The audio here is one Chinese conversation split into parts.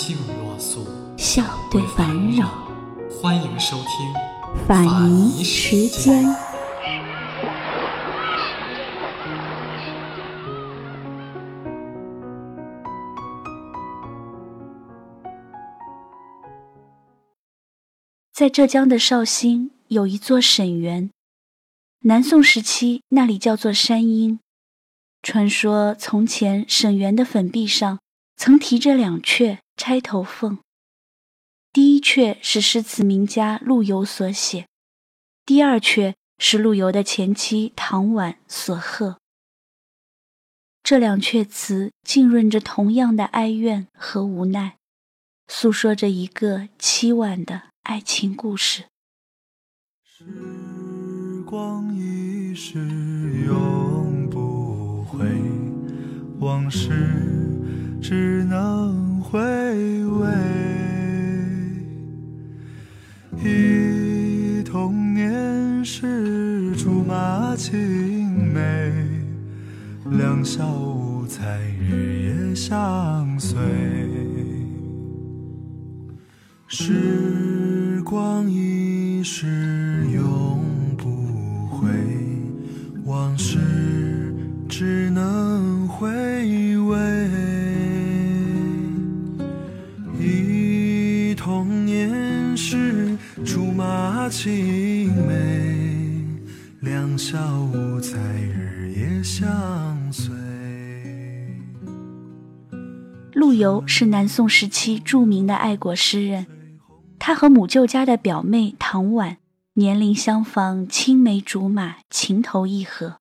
静若素，笑对烦扰。欢迎收听法尼时间。在浙江的绍兴有一座沈园，南宋时期那里叫做山阴。传说从前沈园的粉壁上曾题着两阙钗头凤，第一阙是诗词名家陆游所写，第二阙是陆游的前妻唐婉所贺。这两阙词浸润着同样的哀怨和无奈，诉说着一个凄婉的。爱情故事。时光一逝永不回，往事只能回味。忆童年时竹马青梅，两小无猜日夜相随。时。光一逝永陆游是南宋时期著名的爱国诗人。他和母舅家的表妹唐婉年龄相仿，青梅竹马，情投意合。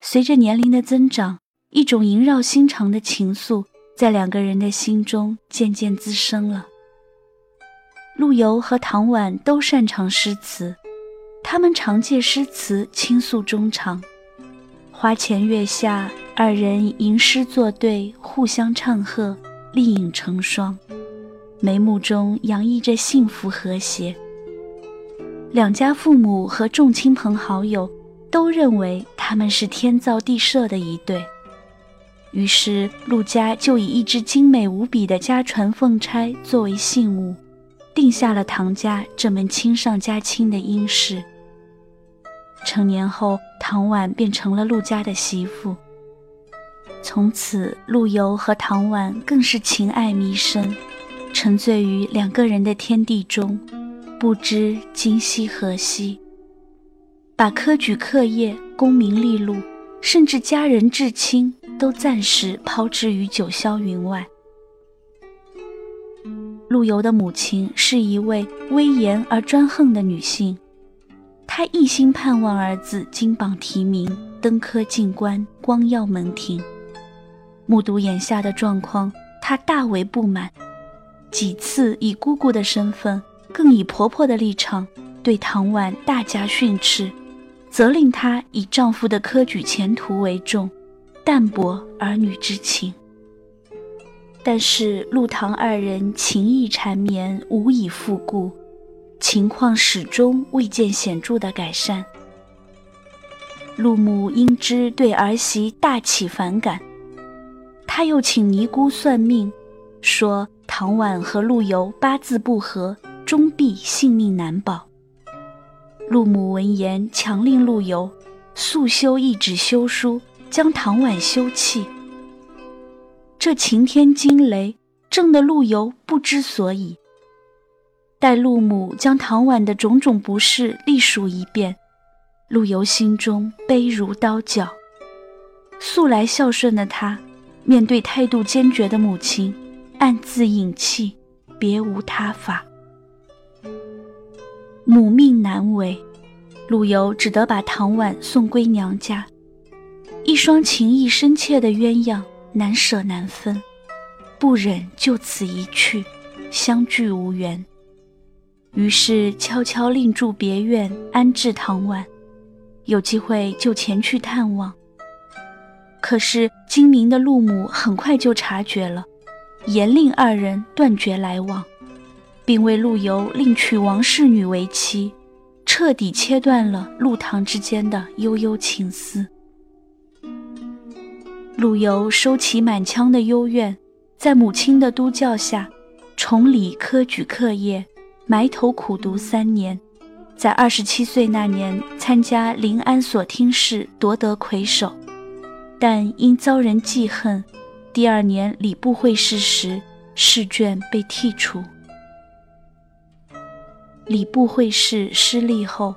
随着年龄的增长，一种萦绕心肠的情愫在两个人的心中渐渐滋生了。陆游和唐婉都擅长诗词，他们常借诗词倾诉衷肠。花前月下，二人吟诗作对，互相唱和，丽影成双。眉目中洋溢着幸福和谐。两家父母和众亲朋好友都认为他们是天造地设的一对，于是陆家就以一只精美无比的家传凤钗作为信物，定下了唐家这门亲上加亲的姻事。成年后，唐婉便成了陆家的媳妇。从此，陆游和唐婉更是情爱弥深。沉醉于两个人的天地中，不知今夕何夕。把科举课业、功名利禄，甚至家人至亲，都暂时抛之于九霄云外。陆游的母亲是一位威严而专横的女性，她一心盼望儿子金榜题名、登科进官、光耀门庭。目睹眼下的状况，她大为不满。几次以姑姑的身份，更以婆婆的立场，对唐婉大加训斥，责令她以丈夫的科举前途为重，淡泊儿女之情。但是陆唐二人情意缠绵，无以复顾，情况始终未见显著的改善。陆母因之对儿媳大起反感，他又请尼姑算命，说。唐婉和陆游八字不合，终必性命难保。陆母闻言，强令陆游速修一纸休书，将唐婉休弃。这晴天惊雷，震得陆游不知所以。待陆母将唐婉的种种不是历数一遍，陆游心中悲如刀绞。素来孝顺的他，面对态度坚决的母亲。暗自隐气，别无他法。母命难违，陆游只得把唐婉送归娘家。一双情意深切的鸳鸯，难舍难分。不忍就此一去，相聚无缘。于是悄悄另住别院，安置唐婉。有机会就前去探望。可是精明的陆母很快就察觉了，严令二人断绝来往，并为陆游另娶王氏女为妻，彻底切断了陆唐之间的悠悠情思。陆游收起满腔的幽怨，在母亲的督教下，重理科举课业，埋头苦读三年。在二十七岁那年，参加临安所听试，夺得魁首，但因遭人记恨，第二年礼部会试时，试卷被剔除。礼部会试失利后，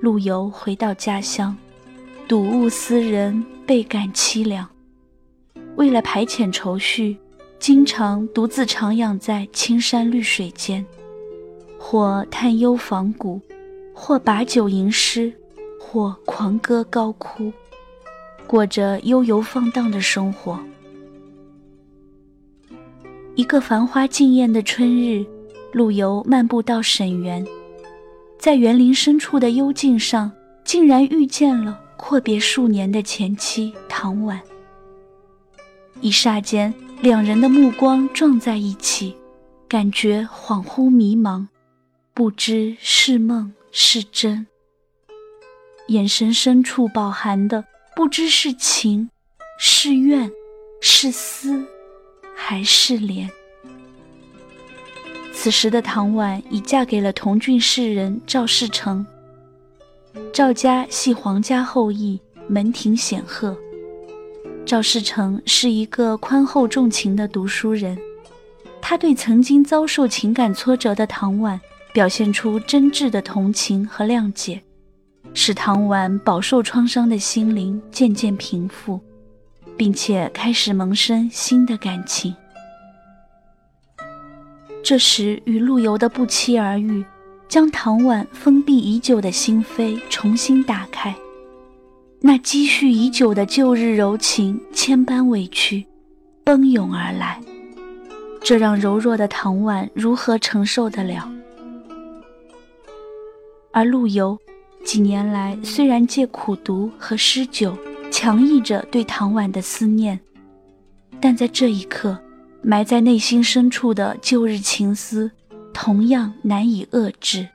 陆游回到家乡，睹物思人，倍感凄凉。为了排遣愁绪，经常独自徜徉在青山绿水间，或探幽访古。或把酒吟诗，或狂歌高哭，过着悠游放荡的生活。一个繁花竞艳的春日，陆游漫步到沈园，在园林深处的幽径上，竟然遇见了阔别数年的前妻唐婉。一霎间，两人的目光撞在一起，感觉恍惚迷茫，不知是梦。是真，眼神深处饱含的不知是情，是怨，是思，还是怜。此时的唐婉已嫁给了同郡士人赵世成。赵家系皇家后裔，门庭显赫。赵世成是一个宽厚重情的读书人，他对曾经遭受情感挫折的唐婉。表现出真挚的同情和谅解，使唐婉饱受创伤的心灵渐渐平复，并且开始萌生新的感情。这时，与陆游的不期而遇，将唐婉封闭已久的心扉重新打开，那积蓄已久的旧日柔情、千般委屈，奔涌而来，这让柔弱的唐婉如何承受得了？而陆游几年来虽然借苦读和诗酒强抑着对唐婉的思念，但在这一刻，埋在内心深处的旧日情思同样难以遏制。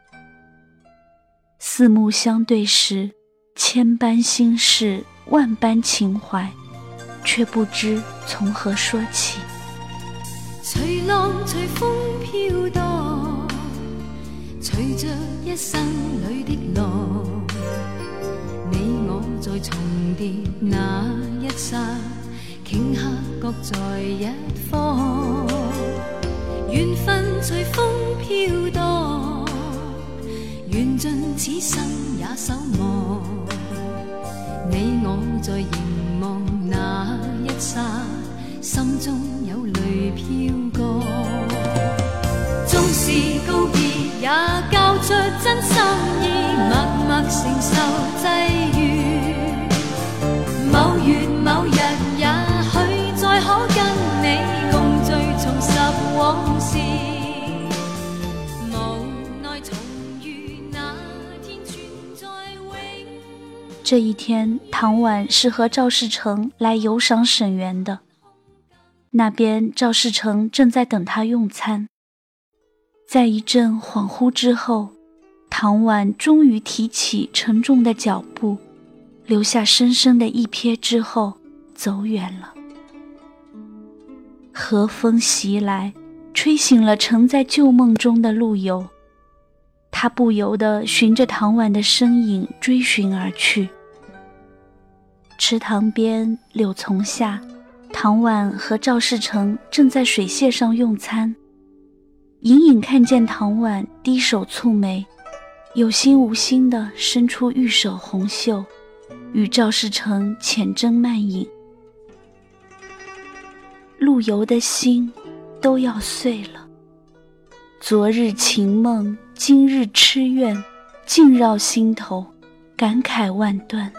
四目相对时，千般心事，万般情怀，却不知从何说起。随浪随风飘荡，随着一生里的落，你我在。重叠那一刹，顷刻各在一方。缘分随风飘荡，缘尽此生也守望。你我在凝望那一刹，心中有泪飘过。这一天，唐婉是和赵世成来游赏沈园的。那边，赵世成正在等他用餐。在一阵恍惚之后，唐婉终于提起沉重的脚步，留下深深的一瞥之后，走远了。和风袭来，吹醒了沉在旧梦中的陆游。他不由得循着唐婉的身影追寻而去。池塘边，柳丛下，唐婉和赵世成正在水榭上用餐。隐隐看见唐婉低首蹙眉，有心无心地伸出玉手红袖，与赵世成浅斟慢饮。陆游的心都要碎了。昨日情梦，今日痴怨，尽绕心头，感慨万端。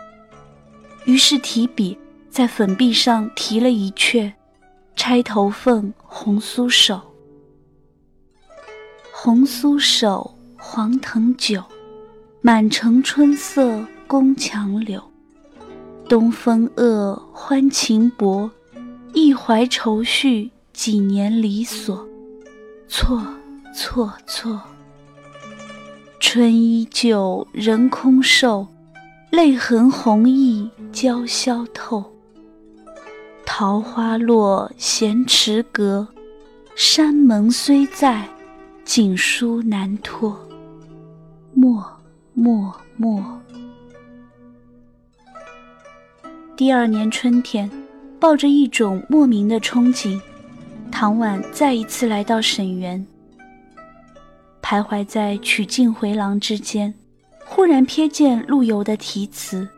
于是提笔在粉壁上题了一阙：“钗头凤，红酥手。红酥手，黄藤酒，满城春色宫墙柳。东风恶，欢情薄，一怀愁绪，几年离索。错错错。春依旧，人空瘦，泪痕红浥鲛绡透。桃花落，闲池阁，山盟虽在，锦书难托。默默默。第二年春天，抱着一种莫名的憧憬，唐婉再一次来到沈园。徘徊在曲径回廊之间，忽然瞥见陆游的题词，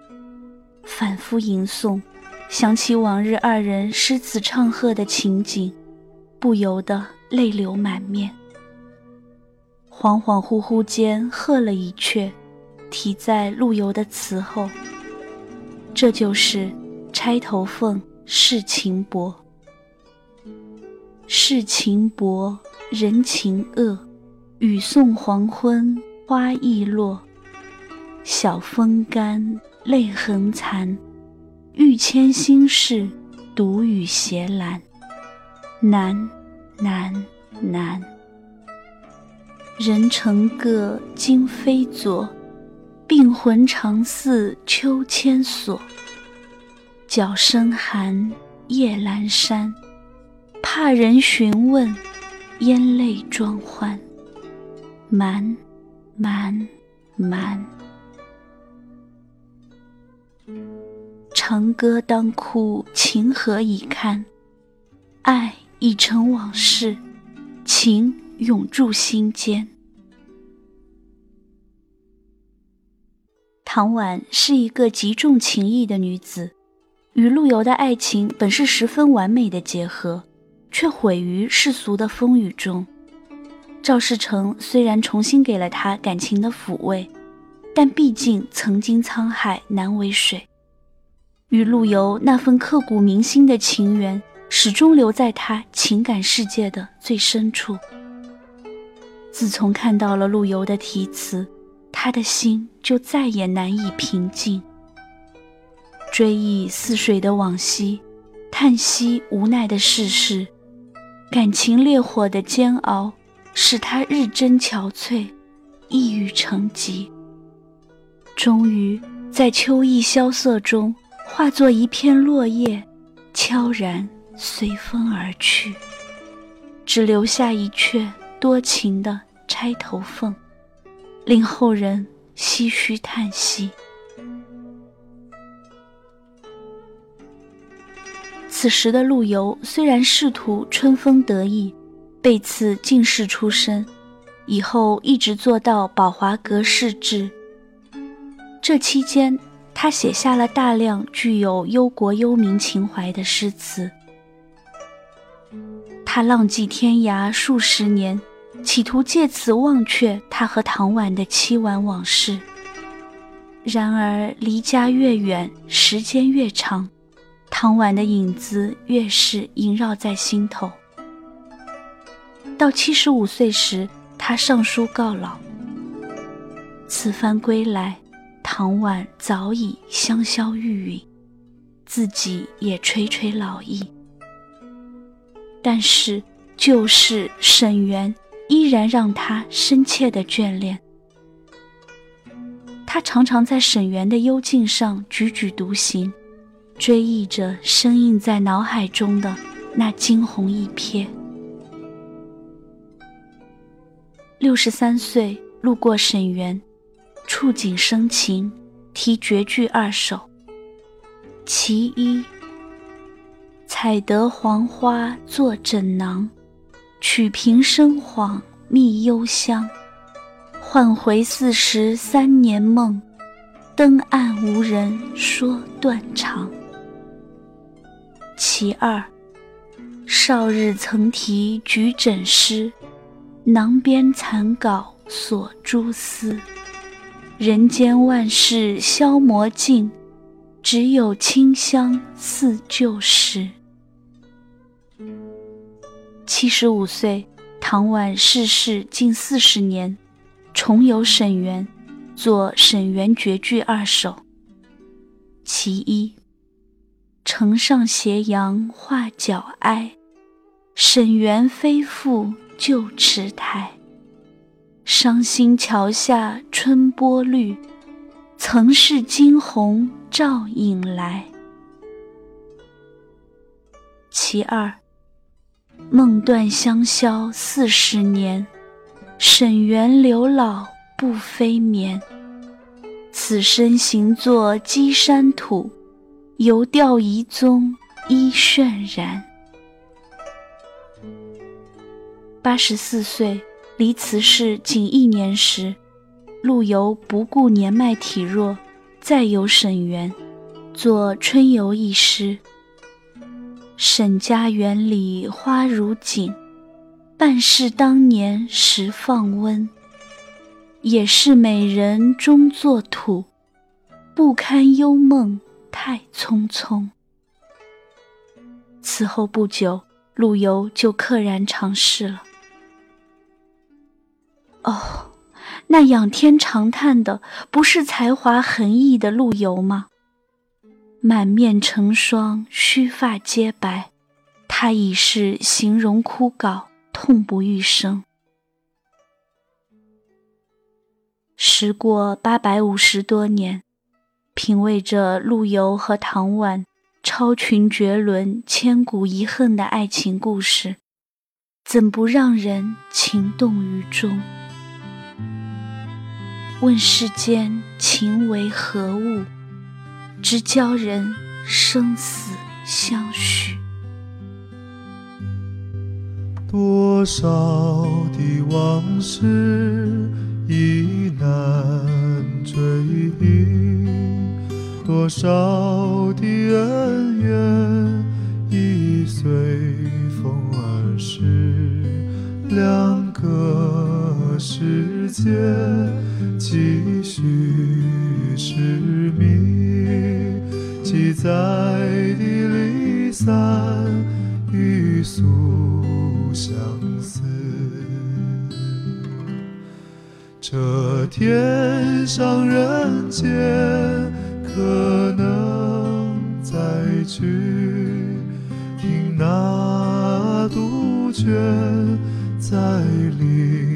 反复吟诵，想起往日二人诗词唱和的情景，不由得泪流满面。恍恍惚惚间，喝了一阙，题在陆游的词后。这就是《钗头凤·世情薄》。世情薄，人情恶。雨送黄昏，花易落。晓风干，泪痕残。欲笺心事，独语斜阑。难，难，难。人成各，今非昨。病魂常似秋千索。角声寒，夜阑珊。怕人询问，咽泪装欢。瞒，瞒，瞒。长歌当哭，情何以堪？爱已成往事，情永驻心间。唐婉是一个极重情义的女子，与陆游的爱情本是十分完美的结合，却毁于世俗的风雨中。赵世成虽然重新给了她感情的抚慰，但毕竟曾经沧海难为水，与陆游那份刻骨铭心的情缘，始终留在他情感世界的最深处。自从看到了陆游的题词，他的心就再也难以平静。追忆似水的往昔，叹息无奈的世事，感情烈火的煎熬。使他日臻憔悴，抑郁成疾。终于在秋意萧瑟中，化作一片落叶，悄然随风而去，只留下一阙多情的《钗头凤》，令后人唏嘘叹息。此时的陆游虽然仕途春风得意。被赐进士出身，以后一直做到宝华阁侍制。这期间，他写下了大量具有忧国忧民情怀的诗词。他浪迹天涯数十年，企图借此忘却他和唐婉的凄婉往事。然而，离家越远，时间越长，唐婉的影子越是萦绕在心头。到七十五岁时，他上书告老。此番归来，唐婉早已香消玉殒，自己也垂垂老矣。但是旧事沈园依然让他深切的眷恋。他常常在沈园的幽径上踽踽独行，追忆着深印在脑海中的那惊鸿一瞥。六十三岁路过沈园，触景生情，题绝句二首。其一：采得黄花做枕囊，取平生恍觅幽香。唤回四十三年梦，登岸无人说断肠。其二：少日曾题举枕诗。囊边残稿锁蛛丝，人间万事消磨尽，只有清香似旧时。七十五岁，唐婉逝世近四十年，重游沈园，作《沈园绝句二首》。其一：城上斜阳画角哀，沈园非复旧池台。伤心桥下春波绿，曾是惊鸿照影来。其二。梦断香消四十年，沈园柳老不飞眠。此身行作稽山土，犹吊遗踪依渲然。八十四岁，离辞世仅一年时，陆游不顾年迈体弱，再游沈园，作《春游》一诗。沈家园里花如锦，半是当年时放温。也是美人终作土，不堪幽梦太匆匆。此后不久，陆游就溘然长逝了。哦，那仰天长叹的，不是才华横溢的陆游吗？满面成霜，须发皆白，他已是形容枯槁，痛不欲生。时过八百五十多年，品味着陆游和唐婉超群绝伦、千古遗恨的爱情故事，怎不让人情动于衷？问世间情为何物？直教人生死相许。多少的往事已难追忆，多少的恩怨已随风而逝。两个世界继续痴迷。记载的离散与诉相思，这天上人间可能再聚，听那杜鹃在林。